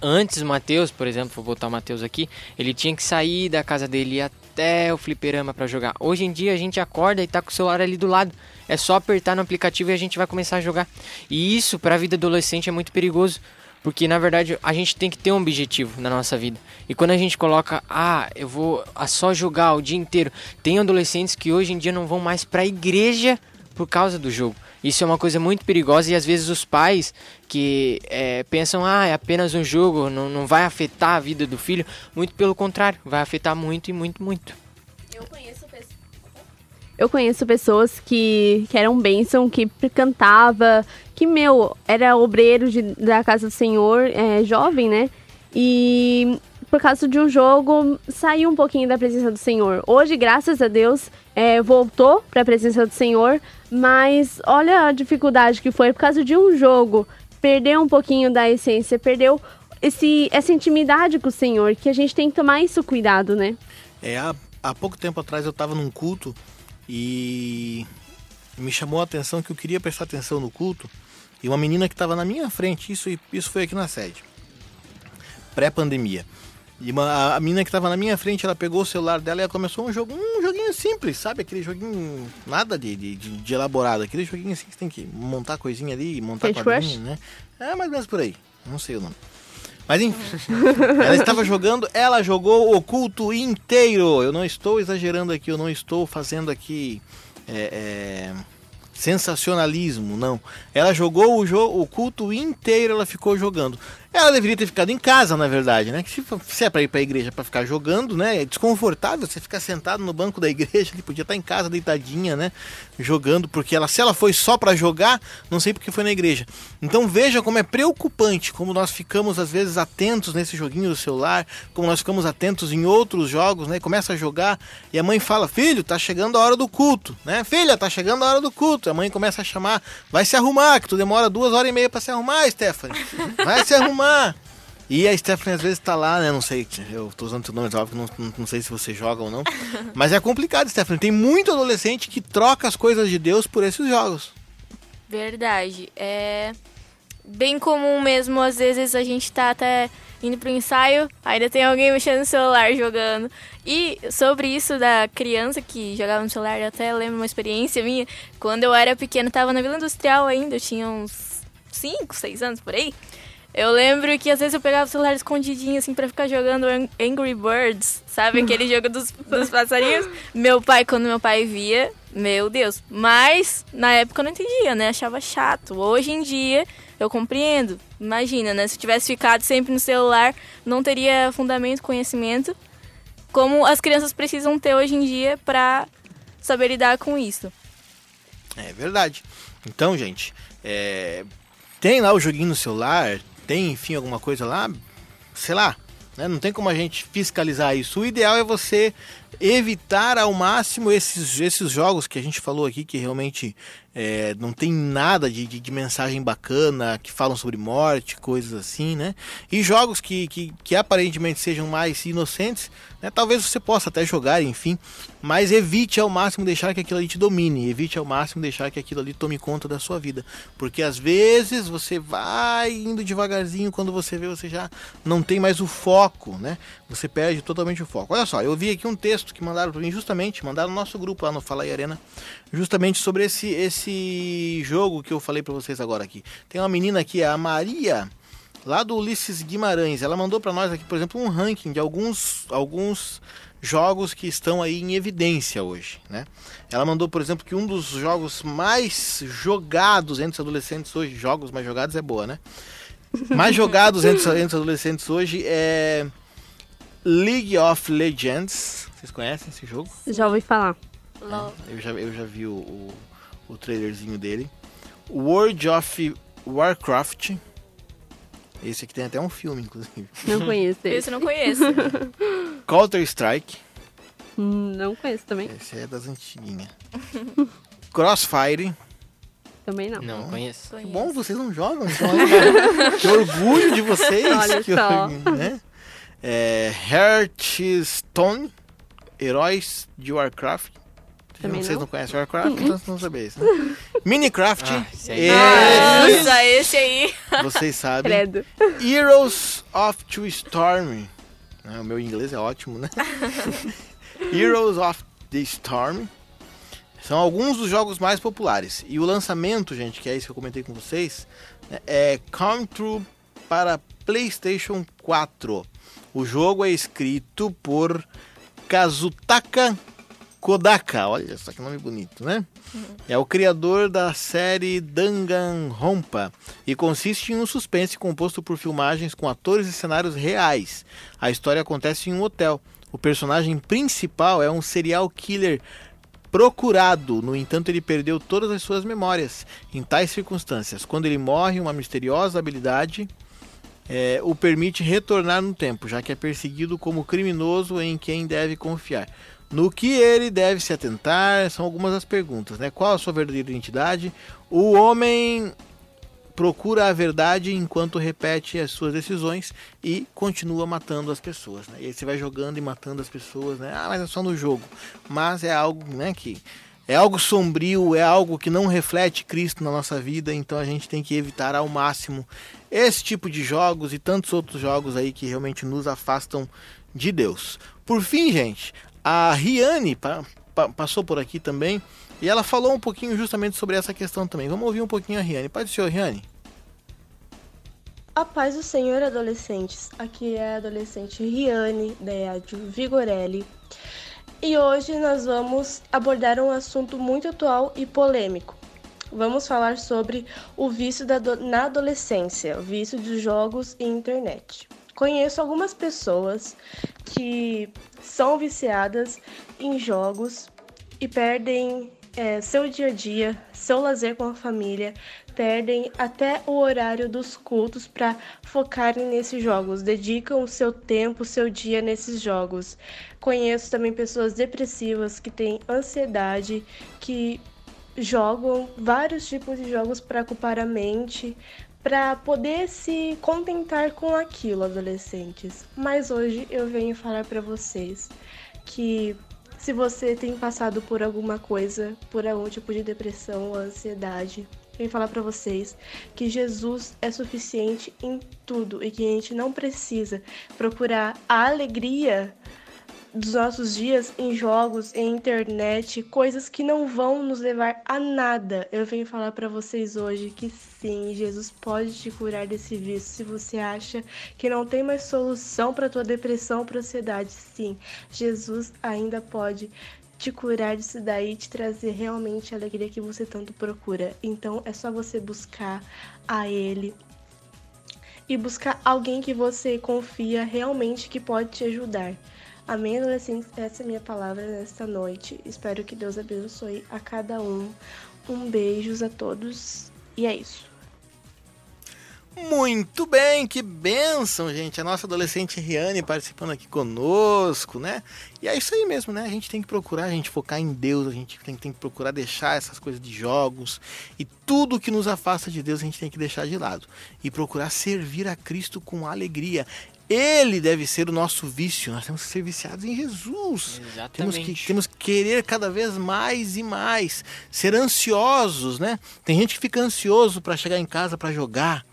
Antes, o Matheus, por exemplo, vou botar o Matheus aqui, ele tinha que sair da casa dele e até o fliperama para jogar. Hoje em dia, a gente acorda e tá com o celular ali do lado. É só apertar no aplicativo e a gente vai começar a jogar. E isso, para a vida adolescente, é muito perigoso. Porque na verdade a gente tem que ter um objetivo na nossa vida. E quando a gente coloca, ah, eu vou a só jogar o dia inteiro. Tem adolescentes que hoje em dia não vão mais para a igreja por causa do jogo. Isso é uma coisa muito perigosa e às vezes os pais que é, pensam, ah, é apenas um jogo, não, não vai afetar a vida do filho. Muito pelo contrário, vai afetar muito e muito, muito. Eu conheço. Eu conheço pessoas que, que eram bênção, que cantava, que, meu, era obreiro de- da casa do Senhor, é, jovem, né? E por causa de um jogo, saiu um pouquinho da presença do Senhor. Hoje, graças a Deus, é, voltou para a presença do Senhor, mas olha a dificuldade que foi por causa de um jogo. Perdeu um pouquinho da essência, perdeu esse, essa intimidade com o Senhor, que a gente tem que tomar isso cuidado, né? É, há, há pouco tempo atrás eu estava num culto e me chamou a atenção que eu queria prestar atenção no culto e uma menina que estava na minha frente, isso, isso foi aqui na sede, pré-pandemia. E uma, a menina que estava na minha frente, ela pegou o celular dela e começou um jogo, um joguinho simples, sabe? Aquele joguinho, nada de, de, de- de elaborado, aquele joguinho assim que você tem que montar coisinha ali, montar Candy quadrinho, Crush? né? É mais ou menos por aí, não sei o nome. Mas enfim, ela estava jogando, ela jogou o culto inteiro. Eu não estou exagerando aqui, eu não estou fazendo aqui é, é, sensacionalismo, não. Ela jogou o, jogo, o culto inteiro, ela ficou jogando. Ela deveria ter ficado em casa, na verdade, né? Se, se é para ir para a igreja para ficar jogando, né? É desconfortável você ficar sentado no banco da igreja, ele podia estar em casa deitadinha, né? Jogando, porque ela, se ela foi só para jogar, não sei porque foi na igreja. Então veja como é preocupante, como nós ficamos às vezes atentos nesse joguinho do celular, como nós ficamos atentos em outros jogos, né? Começa a jogar e a mãe fala: "Filho, tá chegando a hora do culto", né? "Filha, tá chegando a hora do culto". A mãe começa a chamar: "Vai se arrumar, que tu demora duas horas e meia para se arrumar, Stephanie. Vai se arrumar". E a Stephanie às vezes tá lá, né? Não sei, eu tô usando teu nome, óbvio, não, não, não sei se você joga ou não. Mas é complicado, Stephanie. Tem muito adolescente que troca as coisas de Deus por esses jogos. Verdade. É bem comum mesmo, às vezes a gente tá até indo pro ensaio, ainda tem alguém mexendo no celular jogando. E sobre isso da criança que jogava no celular, eu até lembro uma experiência minha. Quando eu era pequena, tava na Vila Industrial ainda, eu tinha uns 5, 6 anos por aí. Eu lembro que às vezes eu pegava o celular escondidinho, assim, pra ficar jogando Ang- Angry Birds, sabe? Aquele jogo dos, dos passarinhos. Meu pai, quando meu pai via, meu Deus. Mas, na época eu não entendia, né? Achava chato. Hoje em dia, eu compreendo. Imagina, né? Se eu tivesse ficado sempre no celular, não teria fundamento, conhecimento. Como as crianças precisam ter hoje em dia pra saber lidar com isso. É verdade. Então, gente, é, tem lá o joguinho no celular, tem, enfim, alguma coisa lá, sei lá, né? não tem como a gente fiscalizar isso. O ideal é você evitar ao máximo esses, esses jogos que a gente falou aqui, que realmente é, não tem nada de, de, de mensagem bacana, que falam sobre morte, coisas assim, né? E jogos que, que, que aparentemente sejam mais inocentes, né? Talvez você possa até jogar, enfim, mas evite ao máximo deixar que aquilo ali te domine, evite ao máximo deixar que aquilo ali tome conta da sua vida, porque às vezes você vai indo devagarzinho, quando você vê você já não tem mais o foco, né? Você perde totalmente o foco. Olha só, eu vi aqui um texto que mandaram para mim justamente, mandaram no nosso grupo lá no Fala aí Arena, justamente sobre esse esse jogo que eu falei para vocês agora aqui. Tem uma menina aqui, a Maria, lá do Ulisses Guimarães. Ela mandou para nós aqui, por exemplo, um ranking de alguns alguns jogos que estão aí em evidência hoje, né? Ela mandou, por exemplo, que um dos jogos mais jogados entre os adolescentes hoje, jogos mais jogados é boa, né? Mais jogados entre, entre os adolescentes hoje é League of Legends. Vocês conhecem esse jogo? Já ouvi falar. Eu já, eu já vi o, o, o trailerzinho dele. World of Warcraft. Esse aqui tem até um filme, inclusive. Não conheço Esse esse. eu não conheço. Counter Strike. Não conheço também. Esse é das antiguinhas. Crossfire. Também não. Não conheço. Que bom, vocês não jogam. Então, que orgulho de vocês. Olha que só. orgulho, né? É, Hearthstone. Heróis de Warcraft. Também vocês não. não conhecem Warcraft, então vocês não sabem isso. Né? Minecraft. Ah, esse aí. Esse Nossa, esse aí. Vocês sabem. Credo. Heroes of the Storm. Ah, o meu inglês é ótimo, né? Heroes of the Storm. São alguns dos jogos mais populares. E o lançamento, gente, que é isso que eu comentei com vocês, né, é Come True para PlayStation 4. O jogo é escrito por Kazutaka Kodaka. Olha só que nome bonito, né? É o criador da série Danganronpa e consiste em um suspense composto por filmagens com atores e cenários reais. A história acontece em um hotel. O personagem principal é um serial killer procurado, no entanto, ele perdeu todas as suas memórias. Em tais circunstâncias, quando ele morre, uma misteriosa habilidade é, o permite retornar no tempo, já que é perseguido como criminoso em quem deve confiar. No que ele deve se atentar são algumas das perguntas, né? Qual a sua verdadeira identidade? O homem procura a verdade enquanto repete as suas decisões e continua matando as pessoas, né? E aí você vai jogando e matando as pessoas, né? Ah, mas é só no jogo. Mas é algo, né, que é algo sombrio, é algo que não reflete Cristo na nossa vida, então a gente tem que evitar ao máximo esse tipo de jogos e tantos outros jogos aí que realmente nos afastam de Deus. Por fim, gente, a Riane pa- pa- passou por aqui também e ela falou um pouquinho justamente sobre essa questão também. Vamos ouvir um pouquinho a Riane. Pode ser, Riane? A paz do Senhor, adolescentes. Aqui é a adolescente Riane, da EAD Vigorelli. E hoje nós vamos abordar um assunto muito atual e polêmico. Vamos falar sobre o vício da na adolescência, o vício de jogos e internet. Conheço algumas pessoas que são viciadas em jogos e perdem é, seu dia a dia, seu lazer com a família, perdem até o horário dos cultos para focarem nesses jogos, dedicam o seu tempo, o seu dia nesses jogos. Conheço também pessoas depressivas que têm ansiedade, que jogam vários tipos de jogos para ocupar a mente, para poder se contentar com aquilo, adolescentes. Mas hoje eu venho falar para vocês que se você tem passado por alguma coisa, por algum tipo de depressão ou ansiedade, venho falar para vocês que Jesus é suficiente em tudo e que a gente não precisa procurar a alegria dos nossos dias em jogos, em internet, coisas que não vão nos levar a nada. Eu venho falar para vocês hoje que sim, Jesus pode te curar desse vício. Se você acha que não tem mais solução para tua depressão, para ansiedade, sim, Jesus ainda pode te curar disso daí, te trazer realmente a alegria que você tanto procura. Então é só você buscar a ele e buscar alguém que você confia realmente que pode te ajudar. Amém, adolescentes? Essa é a minha palavra nesta noite. Espero que Deus abençoe a cada um. Um beijos a todos. E é isso. Muito bem, que bênção, gente. A nossa adolescente Riane participando aqui conosco, né? E é isso aí mesmo, né? A gente tem que procurar, a gente focar em Deus, a gente tem, tem que procurar deixar essas coisas de jogos e tudo que nos afasta de Deus a gente tem que deixar de lado e procurar servir a Cristo com alegria. Ele deve ser o nosso vício, nós temos que ser viciados em Jesus. Temos que, Exatamente. temos que querer cada vez mais e mais, ser ansiosos, né? Tem gente que fica ansioso para chegar em casa para jogar,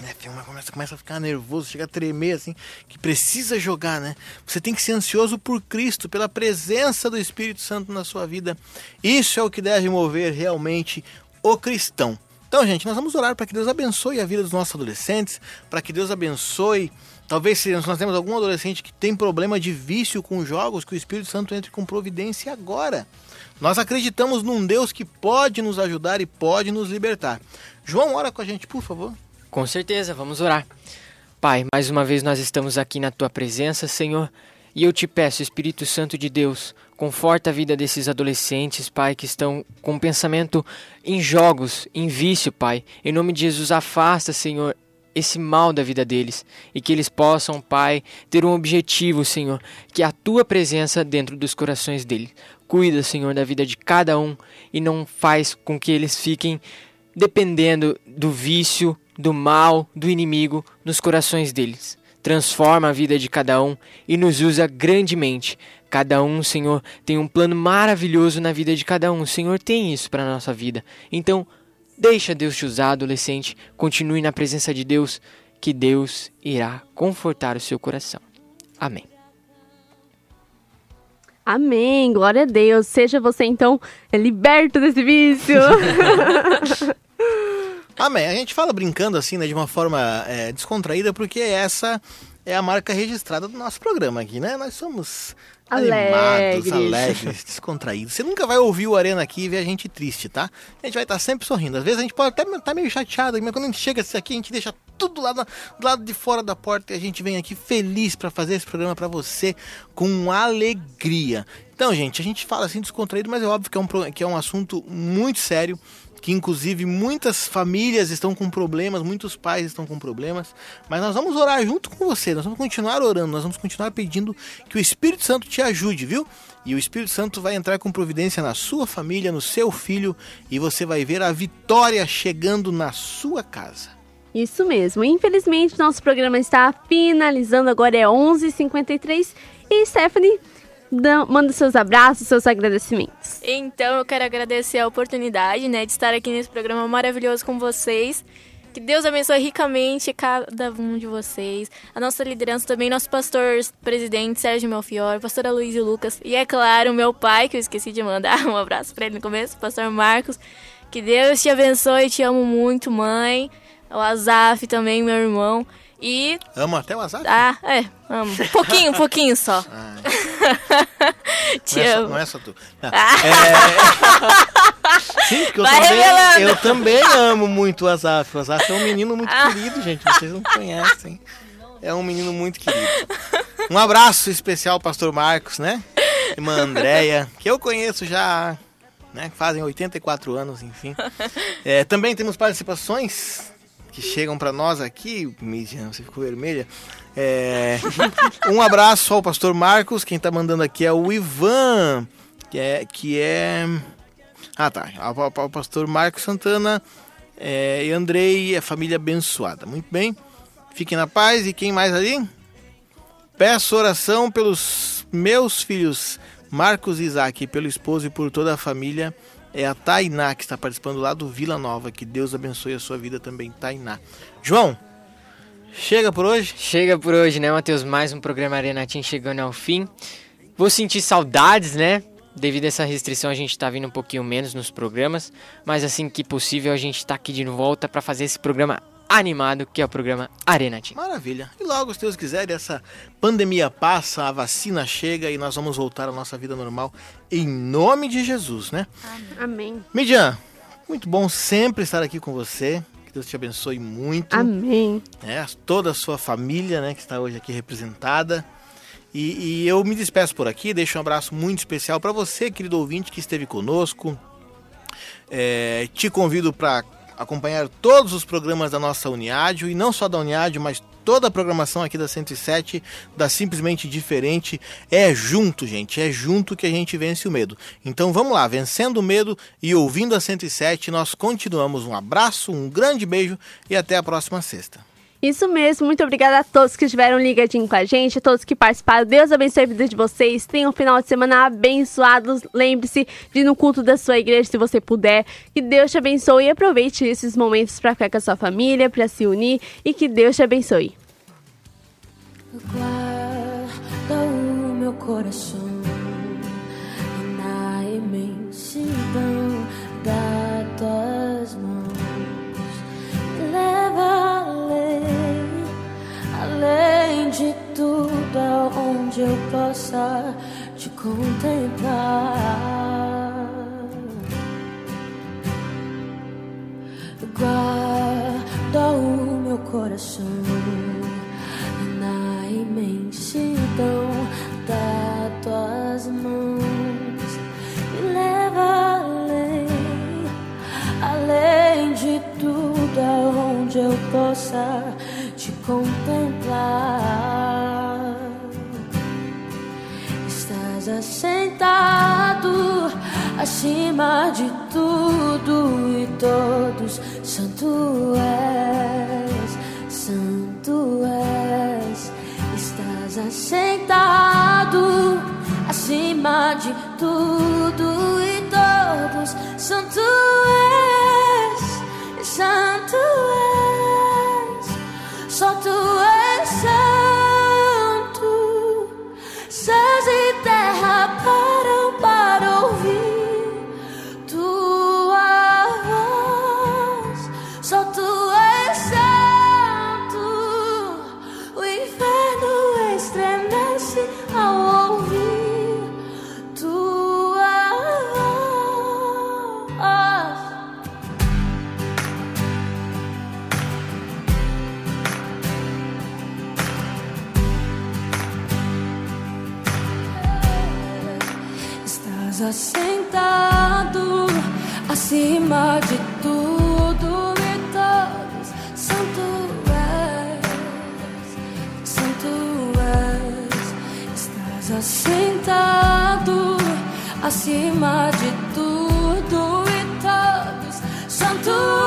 né, começa, começa a ficar nervoso, chega a tremer assim, que precisa jogar, né? Você tem que ser ansioso por Cristo, pela presença do Espírito Santo na sua vida. Isso é o que deve mover realmente o cristão. Então, gente, nós vamos orar para que Deus abençoe a vida dos nossos adolescentes, para que Deus abençoe Talvez se nós temos algum adolescente que tem problema de vício com jogos, que o Espírito Santo entre com providência agora. Nós acreditamos num Deus que pode nos ajudar e pode nos libertar. João, ora com a gente, por favor. Com certeza, vamos orar. Pai, mais uma vez nós estamos aqui na tua presença, Senhor, e eu te peço, Espírito Santo de Deus, conforta a vida desses adolescentes, Pai, que estão com pensamento em jogos, em vício, Pai. Em nome de Jesus, afasta, Senhor, esse mal da vida deles e que eles possam, Pai, ter um objetivo, Senhor, que é a tua presença dentro dos corações deles. Cuida, Senhor, da vida de cada um e não faz com que eles fiquem dependendo do vício, do mal, do inimigo nos corações deles. Transforma a vida de cada um e nos usa grandemente. Cada um, Senhor, tem um plano maravilhoso na vida de cada um. O Senhor tem isso para a nossa vida. Então, deixa Deus te usar, adolescente. Continue na presença de Deus, que Deus irá confortar o seu coração. Amém. Amém, glória a Deus. Seja você então liberto desse vício. Amém. A gente fala brincando assim, né, de uma forma é, descontraída, porque essa é a marca registrada do nosso programa aqui, né? Nós somos Alegres. animados, alegres, descontraídos. Você nunca vai ouvir o Arena aqui e ver a gente triste, tá? A gente vai estar sempre sorrindo. Às vezes a gente pode até estar meio chateado, mas quando a gente chega aqui, a gente deixa tudo lá do, do lado de fora da porta e a gente vem aqui feliz para fazer esse programa para você com alegria. Então, gente, a gente fala assim descontraído, mas é óbvio que é um, que é um assunto muito sério que inclusive muitas famílias estão com problemas, muitos pais estão com problemas, mas nós vamos orar junto com você, nós vamos continuar orando, nós vamos continuar pedindo que o Espírito Santo te ajude, viu? E o Espírito Santo vai entrar com providência na sua família, no seu filho, e você vai ver a vitória chegando na sua casa. Isso mesmo. Infelizmente, nosso programa está finalizando. Agora é 11h53. E Stephanie, manda seus abraços, seus agradecimentos. Então eu quero agradecer a oportunidade, né, de estar aqui nesse programa maravilhoso com vocês. Que Deus abençoe ricamente cada um de vocês. A nossa liderança também, nosso pastor presidente Sérgio Melfior, pastora Luiz e Lucas. E é claro, meu pai, que eu esqueci de mandar um abraço para ele no começo, pastor Marcos. Que Deus te abençoe, te amo muito, mãe. O Azaf também, meu irmão. E. Amo até o azar? Ah, é, amo. Um pouquinho, um pouquinho só. te não, é só, amo. não é só tu. Não. É... Sim, porque eu Vai também, revelando. eu também amo muito o Azaf. O Azaf é um menino muito Ah. querido, gente. Vocês não conhecem. É um menino muito querido. Um abraço especial pastor Marcos, né? Irmã Andréia, que eu conheço já, né? Fazem 84 anos, enfim. É, também temos participações que chegam para nós aqui. Mídia, você ficou vermelha. É, um abraço ao pastor Marcos. Quem tá mandando aqui é o Ivan, que é. Que é... Ah, tá. Ao pastor Marcos Santana é, e Andrei, a família abençoada. Muito bem. Fiquem na paz. E quem mais ali? Peço oração pelos meus filhos, Marcos e Isaac, pelo esposo e por toda a família. É a Tainá que está participando lá do Vila Nova. Que Deus abençoe a sua vida também, Tainá. João, chega por hoje. Chega por hoje, né, Matheus? Mais um programa Arena Team chegando ao fim. Vou sentir saudades, né? Devido a essa restrição, a gente tá vindo um pouquinho menos nos programas. Mas assim que possível, a gente tá aqui de volta para fazer esse programa animado, que é o programa Arena Team. Maravilha. E logo, se Deus quiser, essa pandemia passa, a vacina chega e nós vamos voltar à nossa vida normal em nome de Jesus, né? Amém. Midian, muito bom sempre estar aqui com você. Que Deus te abençoe muito. Amém. né, toda a sua família, né, que está hoje aqui representada. E, e eu me despeço por aqui, deixo um abraço muito especial para você, querido ouvinte, que esteve conosco. É, te convido para acompanhar todos os programas da nossa Uniádio, e não só da Uniádio, mas toda a programação aqui da 107, da Simplesmente Diferente. É junto, gente, é junto que a gente vence o medo. Então vamos lá, vencendo o medo e ouvindo a 107, nós continuamos. Um abraço, um grande beijo e até a próxima sexta. Isso mesmo, muito obrigada a todos que estiveram ligadinhos com a gente, a todos que participaram. Deus abençoe a vida de vocês. Tenham um final de semana abençoados. Lembre-se de ir no culto da sua igreja se você puder. Que Deus te abençoe e aproveite esses momentos para ficar com a sua família, para se unir e que Deus te abençoe. Guarda o meu coração de tudo aonde eu possa te contemplar. Guarda o meu coração na imensidão das tuas mãos e leva além, além de tudo aonde eu possa te contemplar. Estás assentado acima de tudo e todos. Santo és, Santo és. Estás assentado acima de tudo e todos. Santo és, Santo és. estás assentado acima de tudo e todos. Santo és, Santo és, estás assentado acima de tudo e todos. Santo